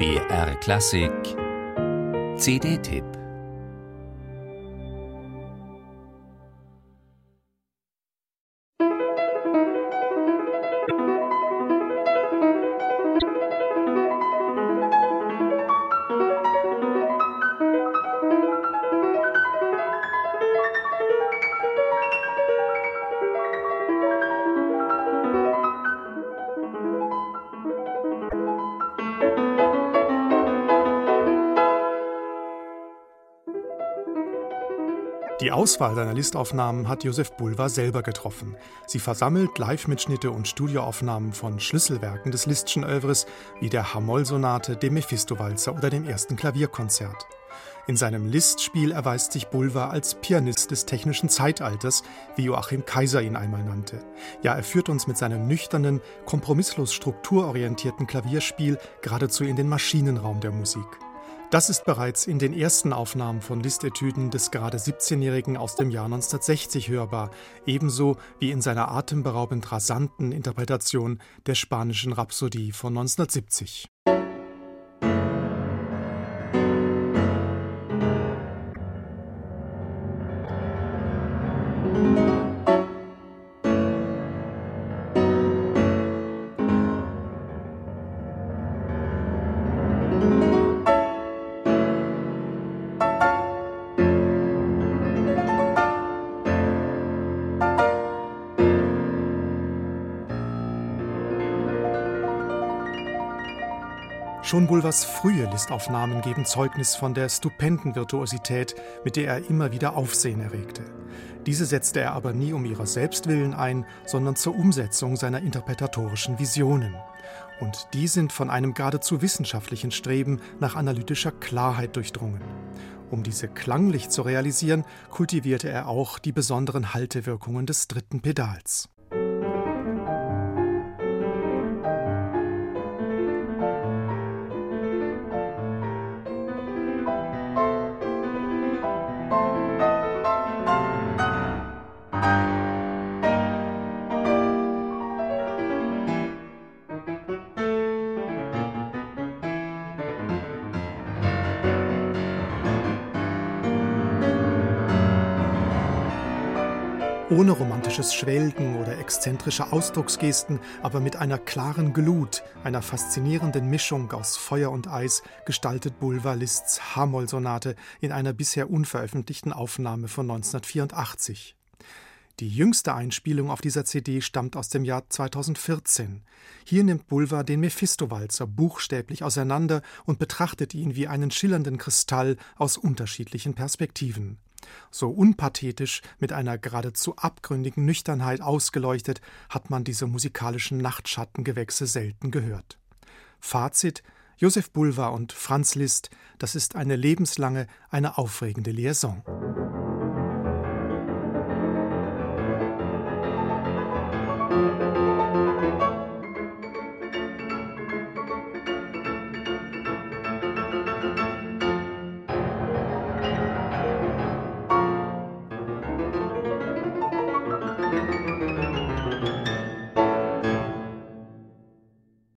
BR Klassik. CD-Tipp Die Auswahl seiner Listaufnahmen hat Josef Bulwer selber getroffen. Sie versammelt Live-Mitschnitte und Studioaufnahmen von Schlüsselwerken des Lisztschen Övres wie der Hamoll-Sonate, dem Mephisto-Walzer oder dem ersten Klavierkonzert. In seinem Listspiel erweist sich Bulwer als Pianist des technischen Zeitalters, wie Joachim Kaiser ihn einmal nannte. Ja, er führt uns mit seinem nüchternen, kompromisslos strukturorientierten Klavierspiel geradezu in den Maschinenraum der Musik. Das ist bereits in den ersten Aufnahmen von Listetüden des gerade 17-Jährigen aus dem Jahr 1960 hörbar, ebenso wie in seiner atemberaubend rasanten Interpretation der spanischen Rhapsodie von 1970. Schon Bulwers frühe Listaufnahmen geben Zeugnis von der stupenden Virtuosität, mit der er immer wieder Aufsehen erregte. Diese setzte er aber nie um ihrer Selbstwillen ein, sondern zur Umsetzung seiner interpretatorischen Visionen. Und die sind von einem geradezu wissenschaftlichen Streben nach analytischer Klarheit durchdrungen. Um diese klanglich zu realisieren, kultivierte er auch die besonderen Haltewirkungen des dritten Pedals. Ohne romantisches Schwelgen oder exzentrische Ausdrucksgesten, aber mit einer klaren Glut, einer faszinierenden Mischung aus Feuer und Eis gestaltet Bulwer Liszt's H-Moll-Sonate in einer bisher unveröffentlichten Aufnahme von 1984. Die jüngste Einspielung auf dieser CD stammt aus dem Jahr 2014. Hier nimmt Bulwer den Mephisto-Walzer buchstäblich auseinander und betrachtet ihn wie einen schillernden Kristall aus unterschiedlichen Perspektiven. So unpathetisch, mit einer geradezu abgründigen Nüchternheit ausgeleuchtet, hat man diese musikalischen Nachtschattengewächse selten gehört. Fazit Josef Bulwer und Franz Liszt, das ist eine lebenslange, eine aufregende Liaison. Musik